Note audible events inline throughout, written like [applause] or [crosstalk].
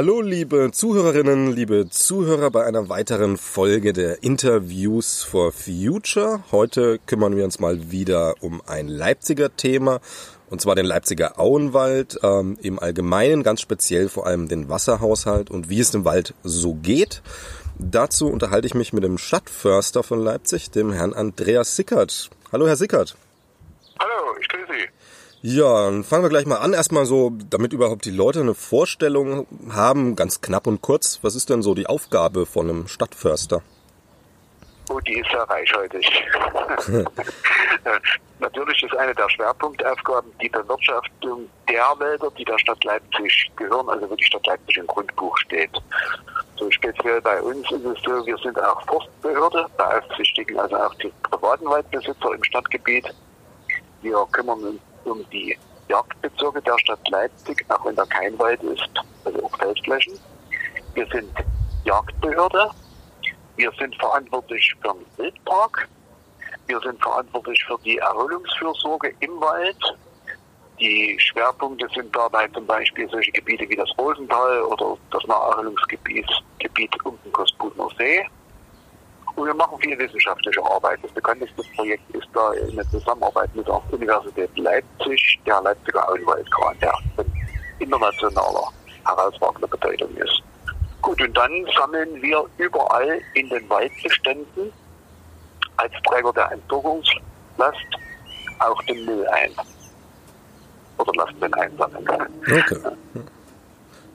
Hallo liebe Zuhörerinnen, liebe Zuhörer bei einer weiteren Folge der Interviews for Future. Heute kümmern wir uns mal wieder um ein Leipziger Thema und zwar den Leipziger Auenwald ähm, im Allgemeinen, ganz speziell vor allem den Wasserhaushalt und wie es dem Wald so geht. Dazu unterhalte ich mich mit dem Stadtförster von Leipzig, dem Herrn Andreas Sickert. Hallo Herr Sickert. Hallo, ich grüße Sie. Ja, dann fangen wir gleich mal an. Erstmal so, damit überhaupt die Leute eine Vorstellung haben, ganz knapp und kurz. Was ist denn so die Aufgabe von einem Stadtförster? Oh, die ist sehr reichhaltig. [laughs] Natürlich ist eine der Schwerpunktaufgaben die Bewirtschaftung der Wälder, die der Stadt Leipzig gehören, also wo die Stadt Leipzig im Grundbuch steht. So speziell bei uns ist es so, wir sind auch Forstbehörde, beaufsichtigen also auch die privaten Waldbesitzer im Stadtgebiet. Wir kümmern uns um die Jagdbezirke der Stadt Leipzig, auch wenn da kein Wald ist, also auch Feldflächen. Wir sind Jagdbehörde. Wir sind verantwortlich für den Wildpark. Wir sind verantwortlich für die Erholungsfürsorge im Wald. Die Schwerpunkte sind dabei zum Beispiel solche Gebiete wie das Rosental oder das Naherholungsgebiet Gebiet um den Kospuner See. Und wir machen viel wissenschaftliche Arbeit. Das bekannteste Projekt ist da in der Zusammenarbeit mit der Universität Leipzig, der Leipziger Auenwaldkran, der von internationaler herausragender Bedeutung ist. Gut, und dann sammeln wir überall in den Waldbeständen als Träger der Entsorgungslast auch den Müll ein. Oder lassen den einsammeln. Okay.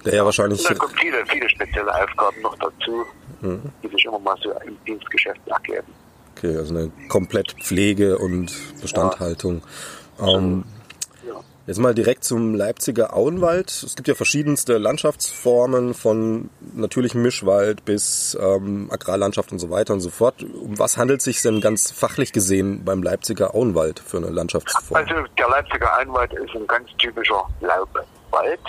Der ja wahrscheinlich. Da kommen viele, viele spezielle Aufgaben noch dazu, mhm. die sich immer mal so im Dienstgeschäft ergeben. Okay, also eine komplett Pflege und Bestandhaltung. Ja. Ähm, Jetzt mal direkt zum Leipziger Auenwald. Es gibt ja verschiedenste Landschaftsformen von natürlichem Mischwald bis ähm, Agrarlandschaft und so weiter und so fort. Um was handelt es sich denn ganz fachlich gesehen beim Leipziger Auenwald für eine Landschaftsform? Also der Leipziger Auenwald ist ein ganz typischer Laubwald.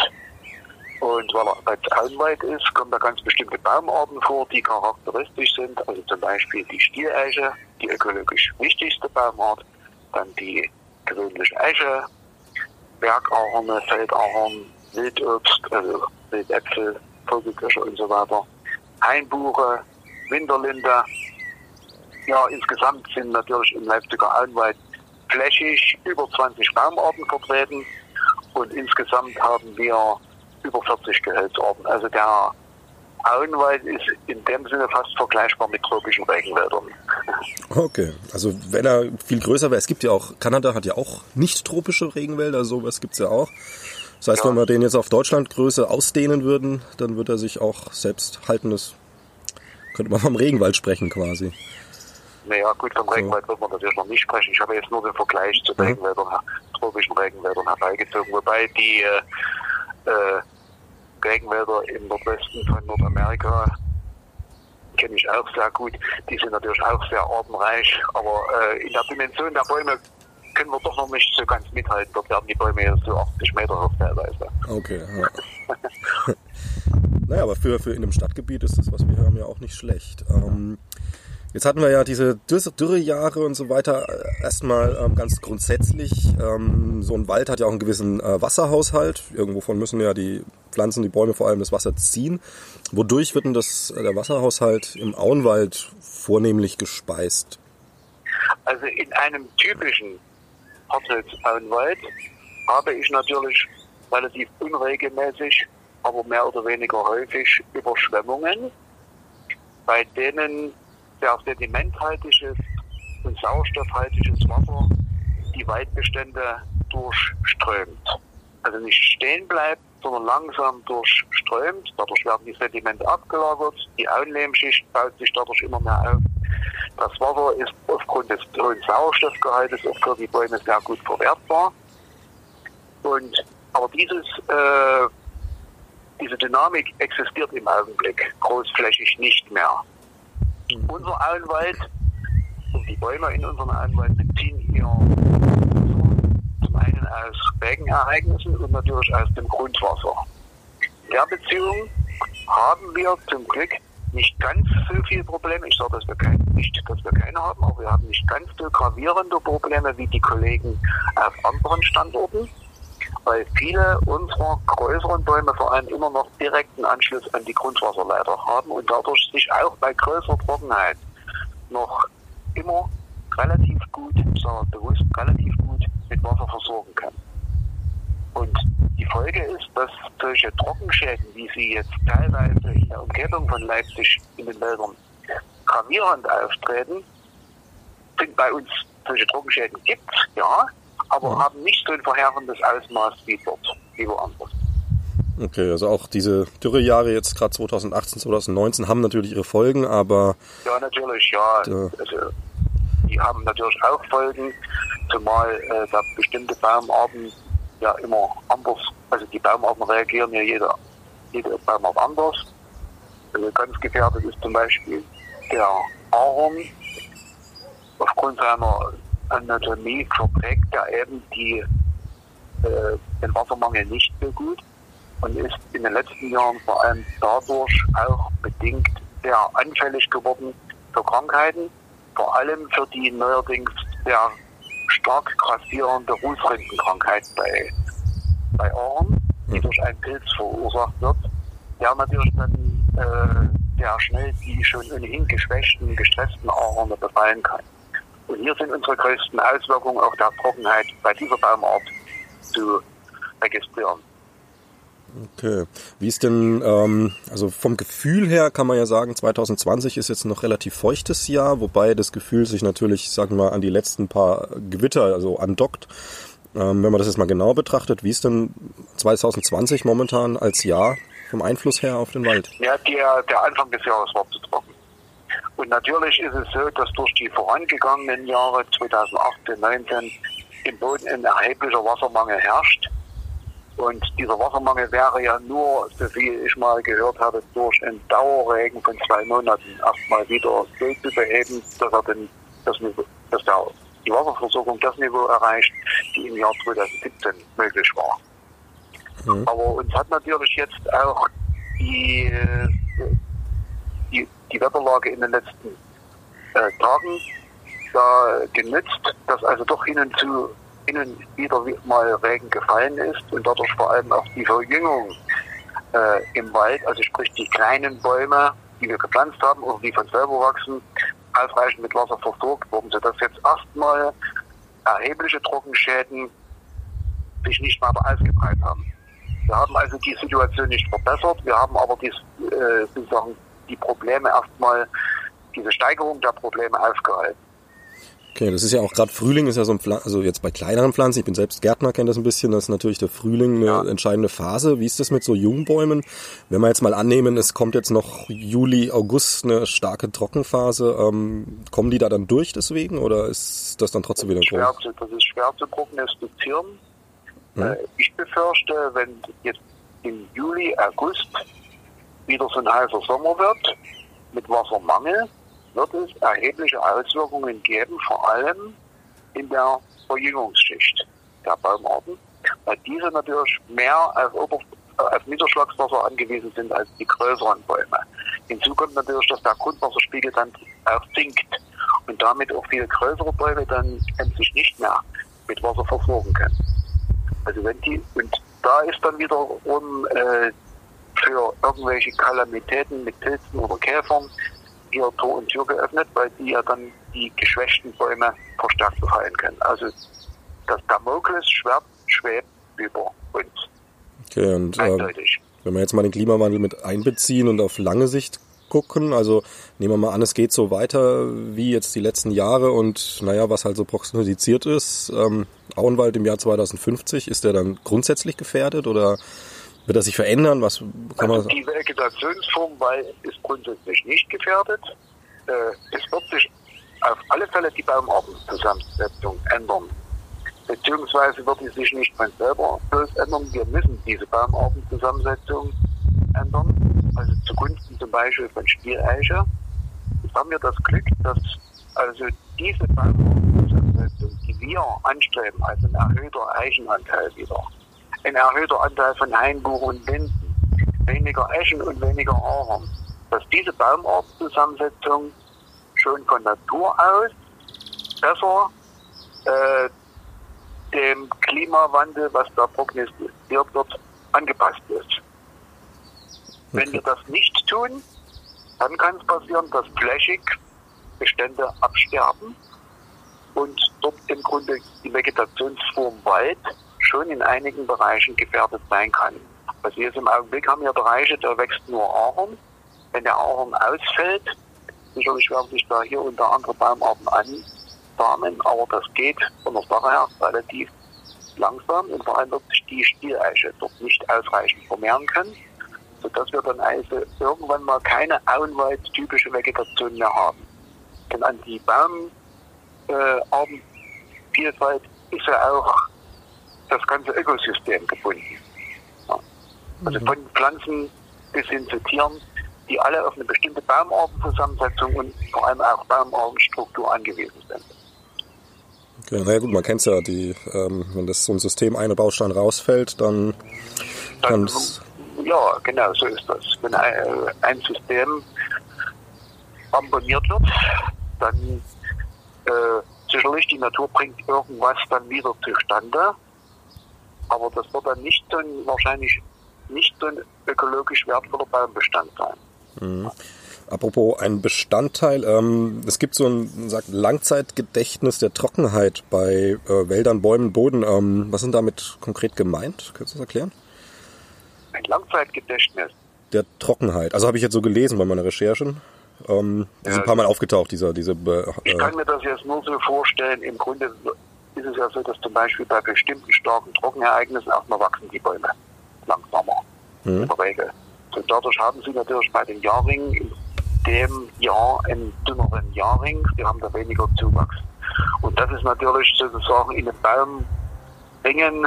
Und weil er als Auenwald ist, kommen da ganz bestimmte Baumarten vor, die charakteristisch sind. Also zum Beispiel die Stieleiche, die ökologisch wichtigste Baumart, dann die gewöhnliche Eiche, Bergahorne, Feldahorn, Wildobst, also Wildäpfel, Vogelkirsche und so weiter, Hainbuche, Winterlinde. Ja, insgesamt sind natürlich im Leipziger Auenwald flächig über 20 Baumarten vertreten und insgesamt haben wir über 40 Gehölzarten. Also der Auenwald ist in dem Sinne fast vergleichbar mit tropischen Regenwäldern. [laughs] Okay, also wenn er viel größer wäre, es gibt ja auch, Kanada hat ja auch nicht tropische Regenwälder, sowas gibt es ja auch. Das heißt, ja. wenn wir den jetzt auf Deutschlandgröße ausdehnen würden, dann würde er sich auch selbst halten. Das könnte man vom Regenwald sprechen quasi. Naja, gut, vom Regenwald so. wird man natürlich noch nicht sprechen. Ich habe jetzt nur den Vergleich zu mhm. Regenwäldern, tropischen Regenwäldern herbeigezogen, wobei die äh, äh Regenwälder im Nordwesten von Nordamerika kenne ich auch sehr gut. Die sind natürlich auch sehr artenreich, aber äh, in der Dimension der Bäume können wir doch noch nicht so ganz mithalten. Dort werden die Bäume ja so 80 Meter hoch teilweise. Okay. Ja. [laughs] naja, aber für, für in einem Stadtgebiet ist das, was wir haben, ja auch nicht schlecht. Ähm, Jetzt hatten wir ja diese Dürrejahre und so weiter. Erstmal ähm, ganz grundsätzlich, ähm, so ein Wald hat ja auch einen gewissen äh, Wasserhaushalt. Irgendwovon müssen ja die Pflanzen, die Bäume vor allem das Wasser ziehen. Wodurch wird denn das, äh, der Wasserhaushalt im Auenwald vornehmlich gespeist? Also in einem typischen Hartholz-Auenwald habe ich natürlich relativ unregelmäßig, aber mehr oder weniger häufig Überschwemmungen, bei denen sehr sedimenthaltiges und sauerstoffhaltiges Wasser die Waldbestände durchströmt. Also nicht stehen bleibt, sondern langsam durchströmt. Dadurch werden die Sedimente abgelagert, die Auenlehmschicht baut sich dadurch immer mehr auf. Das Wasser ist aufgrund des hohen Sauerstoffgehaltes auch für die Bäume sehr gut verwertbar. Und aber dieses, äh, diese Dynamik existiert im Augenblick großflächig nicht mehr. Mhm. Unser Auenwald und die Bäume in unserem Auenwald beziehen ihr zum einen aus Regenereignissen und natürlich aus dem Grundwasser. In der Beziehung haben wir zum Glück nicht ganz so viele Probleme. Ich sage dass wir kein, nicht, dass wir keine haben, aber wir haben nicht ganz so gravierende Probleme wie die Kollegen auf anderen Standorten. Weil viele unserer größeren Bäume vor allem immer noch direkten Anschluss an die Grundwasserleiter haben und dadurch sich auch bei größerer Trockenheit noch immer relativ gut, sage bewusst, relativ gut mit Wasser versorgen kann. Und die Folge ist, dass solche Trockenschäden, wie sie jetzt teilweise in der Umgebung von Leipzig in den Wäldern gravierend auftreten, sind bei uns solche Trockenschäden gibt, ja, aber ja. haben nicht so ein verheerendes Ausmaß wie dort, wie woanders. Okay, also auch diese Dürrejahre jetzt gerade 2018, 2019 haben natürlich ihre Folgen, aber... Ja, natürlich, ja. Also, die haben natürlich auch Folgen, zumal äh, da bestimmte Baumarten ja immer anders, also die Baumarten reagieren ja jeder, jede Baumart anders. Also ganz gefährdet ist zum Beispiel der Ahorn. Aufgrund seiner Anatomie verträgt er eben die, äh, den Wassermangel nicht so gut und ist in den letzten Jahren vor allem dadurch auch bedingt sehr anfällig geworden für Krankheiten, vor allem für die neuerdings sehr stark grassierende Rußrindenkrankheit bei, bei Ohren, die durch einen Pilz verursacht wird, der natürlich dann äh, sehr schnell die schon ohnehin geschwächten, gestressten Ahorne befallen kann. Und hier sind unsere größten Auswirkungen auch der Trockenheit bei dieser Baumart zu registrieren. Okay. Wie ist denn, ähm, also vom Gefühl her kann man ja sagen, 2020 ist jetzt noch relativ feuchtes Jahr, wobei das Gefühl sich natürlich, sagen wir mal, an die letzten paar Gewitter, also andockt. Ähm, wenn man das jetzt mal genau betrachtet, wie ist denn 2020 momentan als Jahr vom Einfluss her auf den Wald? Ja, der, der Anfang des Jahres war zu trocken. Und natürlich ist es so, dass durch die vorangegangenen Jahre 2018, 2019 im Boden ein erheblicher Wassermangel herrscht. Und dieser Wassermangel wäre ja nur, so wie ich mal gehört habe, durch einen Dauerregen von zwei Monaten erstmal wieder so zu beheben, dass er den, das Niveau, dass der, die Wasserversorgung das Niveau erreicht, die im Jahr 2017 möglich war. Mhm. Aber uns hat natürlich jetzt auch die, die, Wetterlage in den letzten äh, Tagen da genützt, dass also doch hin und zu innen wieder mal Regen gefallen ist und dadurch vor allem auch die Verjüngung äh, im Wald, also sprich die kleinen Bäume, die wir gepflanzt haben oder die von selber wachsen, ausreichend mit Wasser versorgt wurden, sodass jetzt erstmal erhebliche Trockenschäden sich nicht weiter ausgebreitet haben. Wir haben also die Situation nicht verbessert, wir haben aber die, äh, sozusagen die Probleme erstmal, diese Steigerung der Probleme aufgehalten. Okay, das ist ja auch gerade Frühling ist ja so ein Pfl also jetzt bei kleineren Pflanzen, ich bin selbst Gärtner, kenne das ein bisschen, das ist natürlich der Frühling eine ja. entscheidende Phase. Wie ist das mit so Jungbäumen? Wenn wir jetzt mal annehmen, es kommt jetzt noch Juli, August eine starke Trockenphase, ähm, kommen die da dann durch deswegen oder ist das dann trotzdem wieder schwer zu, Das ist schwer zu prognostizieren. Hm. Äh, ich befürchte, wenn jetzt im Juli, August wieder so ein heißer Sommer wird, mit Wassermangel, wird es erhebliche Auswirkungen geben, vor allem in der Verjüngungsschicht der Baumarten, weil diese natürlich mehr auf, Ober auf Niederschlagswasser angewiesen sind als die größeren Bäume. Hinzu kommt natürlich, dass der Grundwasserspiegel dann auch sinkt und damit auch viele größere Bäume dann sich nicht mehr mit Wasser versorgen können. Also wenn die, und da ist dann wiederum äh, für irgendwelche Kalamitäten mit Pilzen oder Käfern hier Tor und Tür geöffnet, weil die ja dann die geschwächten Bäume verstärkt befallen können. Also das Damoklesschwert schwebt über uns. Okay, und äh, wenn wir jetzt mal den Klimawandel mit einbeziehen und auf lange Sicht gucken, also nehmen wir mal an, es geht so weiter wie jetzt die letzten Jahre und naja, was halt so prognostiziert ist, ähm, Auenwald im Jahr 2050, ist der dann grundsätzlich gefährdet oder wird das sich verändern? Was kann also man die Vegetationsform ist grundsätzlich nicht gefährdet. Äh, es wird sich auf alle Fälle die Baumartenzusammensetzung ändern. Beziehungsweise wird sie sich nicht von selber bloß ändern. Wir müssen diese Baumartenzusammensetzung ändern. Also zugunsten zum Beispiel von Stieleiche. Jetzt haben wir das Glück, dass also diese Baumartenzusammensetzung, die wir anstreben, also ein erhöhter Eichenanteil wieder, ein erhöhter Anteil von Hainbuch und Linden, weniger Eschen und weniger Ahorn. Dass diese Baumartzusammensetzung schon von Natur aus besser äh, dem Klimawandel, was da prognostiziert wird, angepasst ist. Wenn wir das nicht tun, dann kann es passieren, dass flächig Bestände absterben und dort im Grunde die Vegetationsform Wald schon in einigen Bereichen gefährdet sein kann. Also jetzt im Augenblick haben wir Bereiche, da wächst nur Ahorn. Wenn der Ahorn ausfällt, sicherlich werden sich da hier unter andere Baumarten ansamen, aber das geht von der Sache her relativ langsam und vor allem wird sich die Stieleiche dort nicht ausreichend vermehren können, sodass wir dann also irgendwann mal keine auenwald-typische Vegetation mehr haben. Denn an die Baumartenvielfalt äh, ist ja auch das ganze Ökosystem gebunden. Ja. Also mhm. von Pflanzen bis hin zu Tieren, die alle auf eine bestimmte Baumartenzusammensetzung und vor allem auch Baumartenstruktur angewiesen sind. Okay, na ja, gut, man kennt es ja, die, ähm, wenn das so ein System eine Baustein rausfällt, dann kann es. Ja, genau, so ist das. Wenn ein, ein System abonniert wird, dann äh, sicherlich die Natur bringt irgendwas dann wieder zustande, aber das wird dann nicht so ein, wahrscheinlich nicht so ein ökologisch wertvoller Baumbestand sein. Mhm. Apropos ein Bestandteil, ähm, es gibt so ein sagt, Langzeitgedächtnis der Trockenheit bei äh, Wäldern, Bäumen, Boden. Ähm, was sind damit konkret gemeint? Kannst du das erklären? Ein Langzeitgedächtnis? Der Trockenheit. Also habe ich jetzt so gelesen bei meiner Recherchen. Ähm, ist ein paar Mal aufgetaucht, dieser, diese. Äh, ich kann mir das jetzt nur so vorstellen. Im Grunde ist es ja so, dass zum Beispiel bei bestimmten starken Trockenereignissen erstmal wachsen die Bäume langsamer. Mhm. In der Regel. Und dadurch haben sie natürlich bei den Jahrringen in dem Jahr einen dünneren Jahrring. Wir haben da weniger Zuwachs. Und das ist natürlich sozusagen in den Baumringen,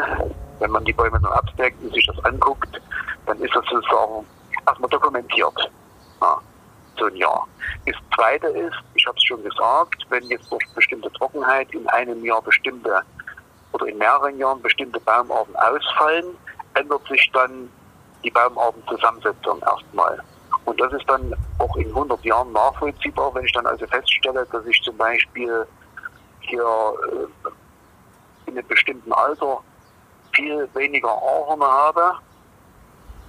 wenn man die Bäume dann abdeckt und sich das anguckt, dann ist das sozusagen erstmal dokumentiert. Ja so ein Jahr. Das Zweite ist, ich habe es schon gesagt, wenn jetzt durch bestimmte Trockenheit in einem Jahr bestimmte oder in mehreren Jahren bestimmte Baumarten ausfallen, ändert sich dann die Baumartenzusammensetzung erstmal. Und das ist dann auch in 100 Jahren nachvollziehbar, wenn ich dann also feststelle, dass ich zum Beispiel hier äh, in einem bestimmten Alter viel weniger Ahorn habe,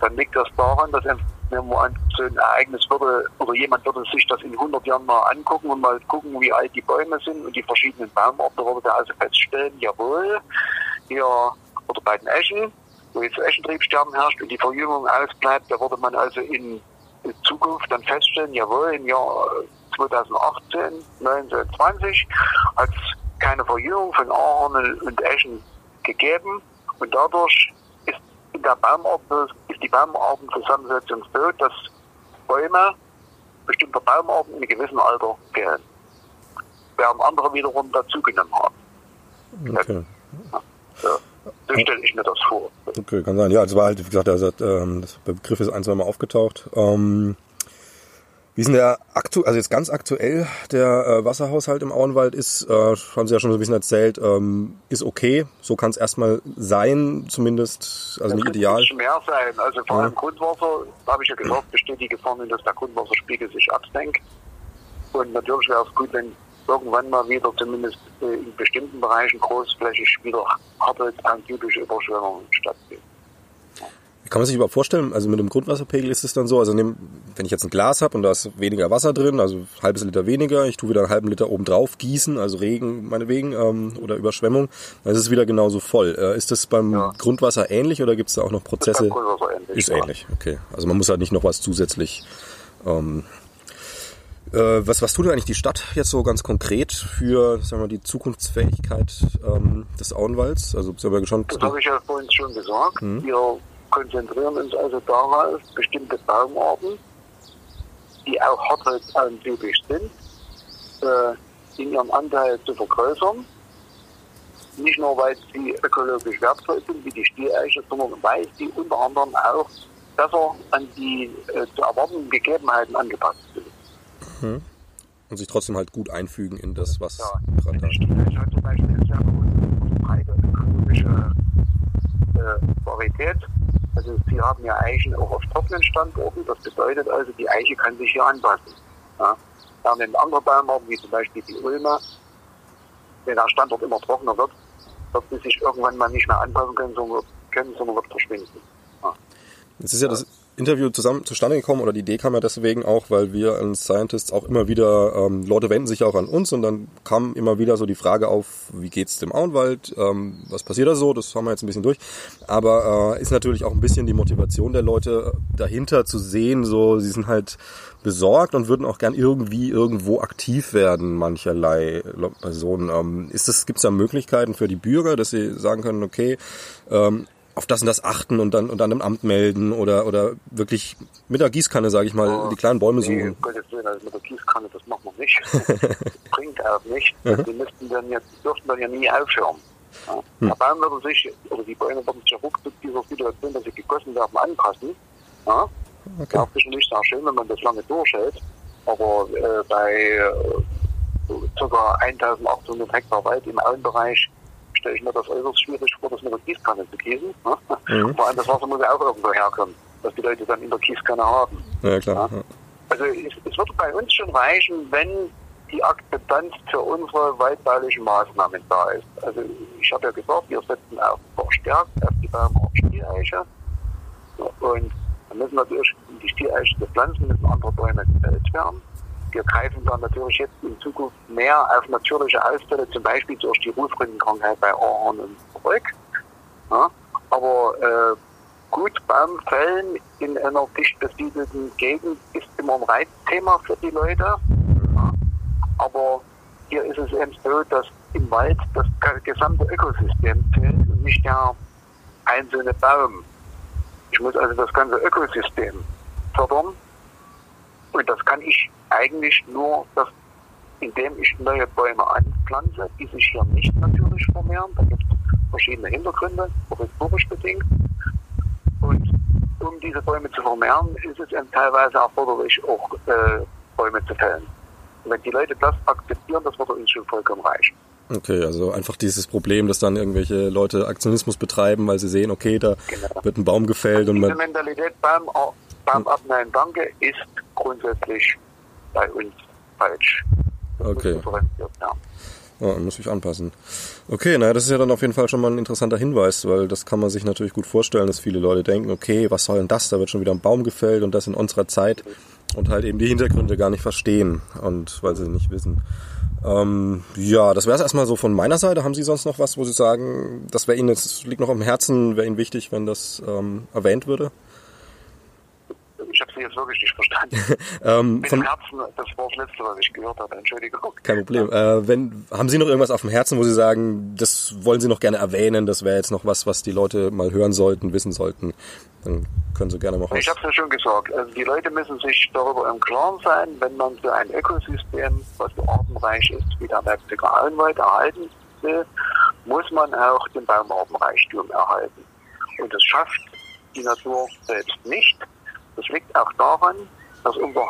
dann liegt das daran, dass nehmen wir an, so ein Ereignis würde, oder jemand würde sich das in 100 Jahren mal angucken und mal gucken, wie alt die Bäume sind und die verschiedenen Baumarten, würde er also feststellen, jawohl, hier, oder bei den Eschen, wo jetzt Eschentriebsterben herrscht und die Verjüngung ausbleibt, da würde man also in Zukunft dann feststellen, jawohl, im Jahr 2018, 1920 hat es keine Verjüngung von Ahorn und Eschen gegeben und dadurch in der Baumordnung ist die Baumartenzusammensetzung so, dass Bäume bestimmter Baumarten in einem gewissen Alter gehen. Während andere wiederum dazugenommen haben. Okay. Ja, so. so stelle ich mir das vor. Okay, kann sein. Ja, es war halt, wie gesagt, also, ähm, das Begriff ist ein, zwei Mal aufgetaucht. Ähm, wie ist denn der aktu also jetzt ganz aktuell der äh, Wasserhaushalt im Auenwald ist, äh, haben Sie ja schon so ein bisschen erzählt, ähm, ist okay. So kann es erstmal sein, zumindest, also nicht ideal. Es mehr sein. Also vor allem ja. Grundwasser, habe ich ja gesagt, besteht [clears throat] die Gefahr, dass der Grundwasserspiegel sich absenkt. Und natürlich wäre es gut, wenn irgendwann mal wieder zumindest äh, in bestimmten Bereichen großflächig wieder typische Überschwemmungen stattfinden. Kann man sich überhaupt vorstellen, also mit dem Grundwasserpegel ist es dann so, also wenn ich jetzt ein Glas habe und da ist weniger Wasser drin, also ein halbes Liter weniger, ich tue wieder einen halben Liter oben drauf gießen, also Regen meinetwegen ähm, oder Überschwemmung, dann ist es wieder genauso voll. Äh, ist das beim ja. Grundwasser ähnlich oder gibt es da auch noch Prozesse? Ist, ähnlich, ist ähnlich, okay. Also man muss halt nicht noch was zusätzlich ähm, äh, was, was tut denn eigentlich die Stadt jetzt so ganz konkret für sagen wir, die Zukunftsfähigkeit ähm, des Auenwalds? Also, das habe ich ja vorhin schon gesagt. Hm. Wir konzentrieren uns also darauf, bestimmte Baumarten, die auch hartholzantypisch sind, äh, in ihrem Anteil zu vergrößern. Nicht nur, weil sie ökologisch wertvoll sind, wie die Stieleiche, sondern weil sie unter anderem auch besser an die äh, zu erwartenden Gegebenheiten angepasst sind. Mhm. Und sich trotzdem halt gut einfügen in das, was ja, gerade da steht. Stieleiche hat zum Beispiel eine sehr breite ökologische äh, Varietät also sie haben ja Eichen auch auf trockenen Standorten. Das bedeutet also, die Eiche kann sich hier anpassen. Ja. Während andere Baumarten, wie zum Beispiel die Ulme, wenn der Standort immer trockener wird, dass sie sich irgendwann mal nicht mehr anpassen können, sondern, können, sondern wird verschwinden. Ja. Jetzt ist ja das Interview zusammen zustande gekommen oder die Idee kam ja deswegen auch, weil wir als Scientists auch immer wieder, ähm, Leute wenden sich auch an uns und dann kam immer wieder so die Frage auf, wie geht's dem Auenwald, ähm, was passiert da so, das haben wir jetzt ein bisschen durch, aber äh, ist natürlich auch ein bisschen die Motivation der Leute dahinter zu sehen, so sie sind halt besorgt und würden auch gern irgendwie irgendwo aktiv werden, mancherlei Personen. Ähm, ist es, gibt es da Möglichkeiten für die Bürger, dass sie sagen können, okay, ähm, auf das und das achten und dann und dann im Amt melden oder oder wirklich mit der Gießkanne, sage ich mal, oh, die kleinen Bäume suchen. Nee, Gottes Willen, also mit der Gießkanne, das machen wir nicht. das [laughs] bringt auch nicht. Mhm. Die müssten dann jetzt, dürften dann ja nie aufhören. Ja. Hm. Der Baum würde sich, oder die Bäume würden sich ruckzuck dieser Situation, dass sie gegossen werden, anpassen. Ja. Okay. Ja, sicherlich sehr schön, wenn man das lange durchhält. Aber äh, bei äh, ca. 1800 Hektar Wald im Auenbereich stelle ich mir das äußerst schwierig vor, das mit der Gießkanne zu gießen. Ne? Mhm. Vor allem das Wasser muss ja auch irgendwo herkommen, dass die Leute dann in der Gießkanne haben. Ja, klar. Ja? Also es, es würde bei uns schon reichen, wenn die Akzeptanz für unsere waldbaulichen Maßnahmen da ist. Also ich habe ja gesagt, wir setzen auch verstärkt auf die Baumart Stieleiche. Und dann müssen natürlich die Stieleiche Pflanzen müssen andere Bäume gefällt werden wir greifen dann natürlich jetzt in Zukunft mehr auf natürliche Ausfälle, zum Beispiel durch die Rufrindenkrankheit bei Ahorn und zurück. Ja, aber äh, gut Baumfällen in einer dicht besiedelten Gegend ist immer ein Reizthema für die Leute. Ja, aber hier ist es eben so, dass im Wald das gesamte Ökosystem zählt und nicht der einzelne Baum. Ich muss also das ganze Ökosystem fördern. Und das kann ich eigentlich nur, dass, indem ich neue Bäume anpflanze, die sich hier nicht natürlich vermehren. Da gibt es verschiedene Hintergründe, historisch bedingt. Und um diese Bäume zu vermehren, ist es teilweise erforderlich, auch äh, Bäume zu fällen. Und wenn die Leute das akzeptieren, das wird uns schon vollkommen reichen. Okay, also einfach dieses Problem, dass dann irgendwelche Leute Aktionismus betreiben, weil sie sehen, okay, da genau. wird ein Baum gefällt und man. Diese Mentalität Baum, Baum abnehmen, danke, ist grundsätzlich bei uns falsch. Okay. Ja. Ja, muss ich anpassen. Okay, naja, das ist ja dann auf jeden Fall schon mal ein interessanter Hinweis, weil das kann man sich natürlich gut vorstellen, dass viele Leute denken, okay, was soll denn das? Da wird schon wieder ein Baum gefällt und das in unserer Zeit und halt eben die Hintergründe gar nicht verstehen und weil sie nicht wissen. Ähm, ja, das wäre es erstmal so von meiner Seite. Haben Sie sonst noch was, wo Sie sagen, das wäre Ihnen jetzt liegt noch am Herzen, wäre Ihnen wichtig, wenn das ähm, erwähnt würde? Sie jetzt wirklich nicht verstanden. [laughs] ähm, Mit dem Herzen, das war das Letzte, was ich gehört habe. Entschuldigung. Kein Problem. Äh, wenn, haben Sie noch irgendwas auf dem Herzen, wo Sie sagen, das wollen Sie noch gerne erwähnen, das wäre jetzt noch was, was die Leute mal hören sollten, wissen sollten? Dann können Sie gerne machen. Ich habe es ja schon gesagt. Also die Leute müssen sich darüber im Klaren sein, wenn man für ein Ökosystem, was so artenreich ist, wie der Leipziger Allenwald erhalten will, muss man auch den Baumartenreichtum erhalten. Und das schafft die Natur selbst nicht. Das liegt auch daran, dass unser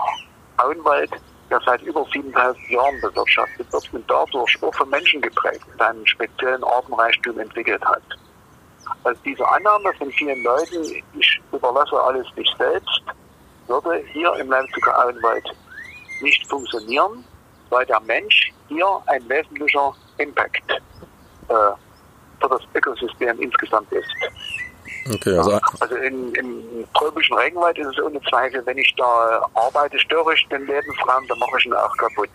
Auenwald, der seit über 7000 Jahren bewirtschaftet wird und dadurch auch von Menschen geprägt, seinen speziellen Artenreichtum entwickelt hat. Also diese Annahme von vielen Leuten, ich überlasse alles mich selbst, würde hier im Leipziger Auenwald nicht funktionieren, weil der Mensch hier ein wesentlicher Impact äh, für das Ökosystem insgesamt ist. Okay, also, also in, im tropischen Regenwald ist es ohne Zweifel, wenn ich da arbeite, störe ich den Lebensraum, dann mache ich ihn auch kaputt.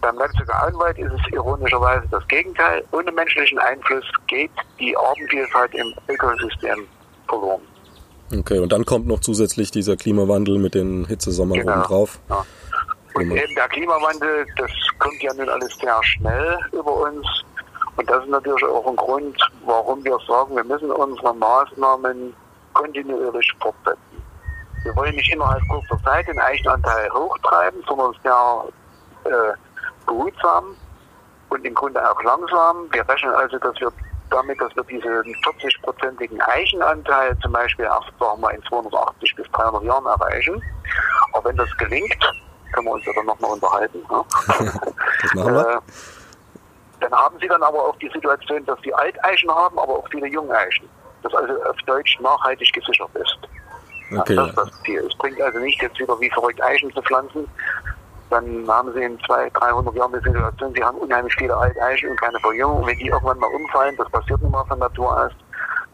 Beim Leipziger Auenwald ist es ironischerweise das Gegenteil. Ohne menschlichen Einfluss geht die Artenvielfalt im Ökosystem verloren. Okay, und dann kommt noch zusätzlich dieser Klimawandel mit den Hitzesommern genau. oben drauf. Ja. Und eben der Klimawandel, das kommt ja nun alles sehr schnell über uns. Und das ist natürlich auch ein Grund, warum wir sagen, wir müssen unsere Maßnahmen kontinuierlich fortsetzen. Wir wollen nicht innerhalb kurzer Zeit den Eichenanteil hochtreiben, sondern sehr äh, behutsam und im Grunde auch langsam. Wir rechnen also, dass wir damit, dass wir diesen 40-prozentigen Eichenanteil zum Beispiel erst sagen wir, in 280 bis 300 Jahren erreichen. Aber wenn das gelingt, können wir uns ja dann nochmal unterhalten. Ne? [laughs] das machen wir. Äh, dann haben sie dann aber auch die Situation, dass sie Alteichen haben, aber auch viele Jungeichen. Das also auf Deutsch nachhaltig gesichert ist. Okay. Ja, das ist das Ziel. Es bringt also nicht jetzt wieder wie verrückt Eichen zu pflanzen, dann haben sie in 200, 300 Jahren die Situation, sie haben unheimlich viele alte Eichen und keine Verjüngung. Und wenn die irgendwann mal umfallen, das passiert nun mal von Natur aus,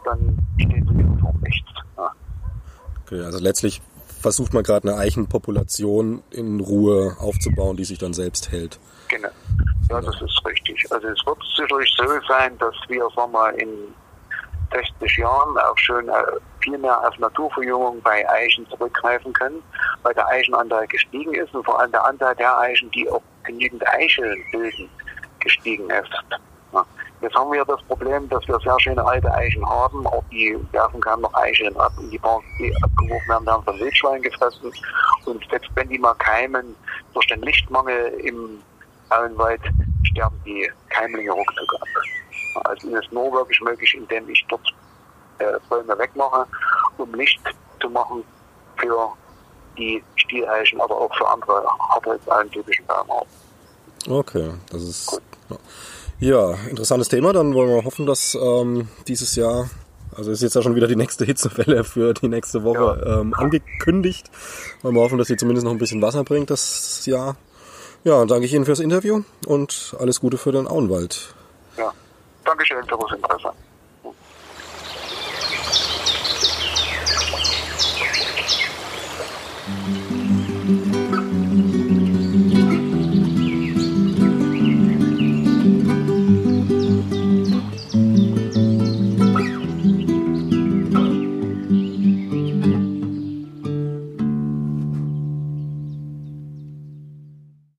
dann steht dieser Form nichts. Ja. Okay, also letztlich versucht man gerade eine Eichenpopulation in Ruhe aufzubauen, die sich dann selbst hält. Genau. Ja, das ist richtig. Also es wird sicherlich so sein, dass wir, sagen wir, in 60 Jahren auch schon äh, viel mehr auf Naturverjüngung bei Eichen zurückgreifen können, weil der Eichenanteil gestiegen ist und vor allem der Anteil der Eichen, die auch genügend Eicheln bilden, gestiegen ist. Ja. Jetzt haben wir das Problem, dass wir sehr schöne alte Eichen haben, auch die werfen kaum noch Eicheln ab und die, paar, die abgeworfen werden, werden von Wildschweinen gefressen. Und selbst wenn die mal keimen, durch den Lichtmangel im Auenwald, sterben die Keimlinge ruckzuck ab. Also ist es nur wirklich möglich, indem ich dort äh, Bäume wegmache, um Licht zu machen für die Stieleichen, aber auch für andere hartholzallentypischen Baumarten. Okay, das ist Gut. ja interessantes Thema. Dann wollen wir hoffen, dass ähm, dieses Jahr also ist jetzt ja schon wieder die nächste Hitzewelle für die nächste Woche ja. ähm, angekündigt. Wollen wir hoffen, dass sie zumindest noch ein bisschen Wasser bringt das Jahr. Ja, danke ich Ihnen fürs Interview und alles Gute für den Auenwald. Ja, Dankeschön für das Interesse. Mm-hmm.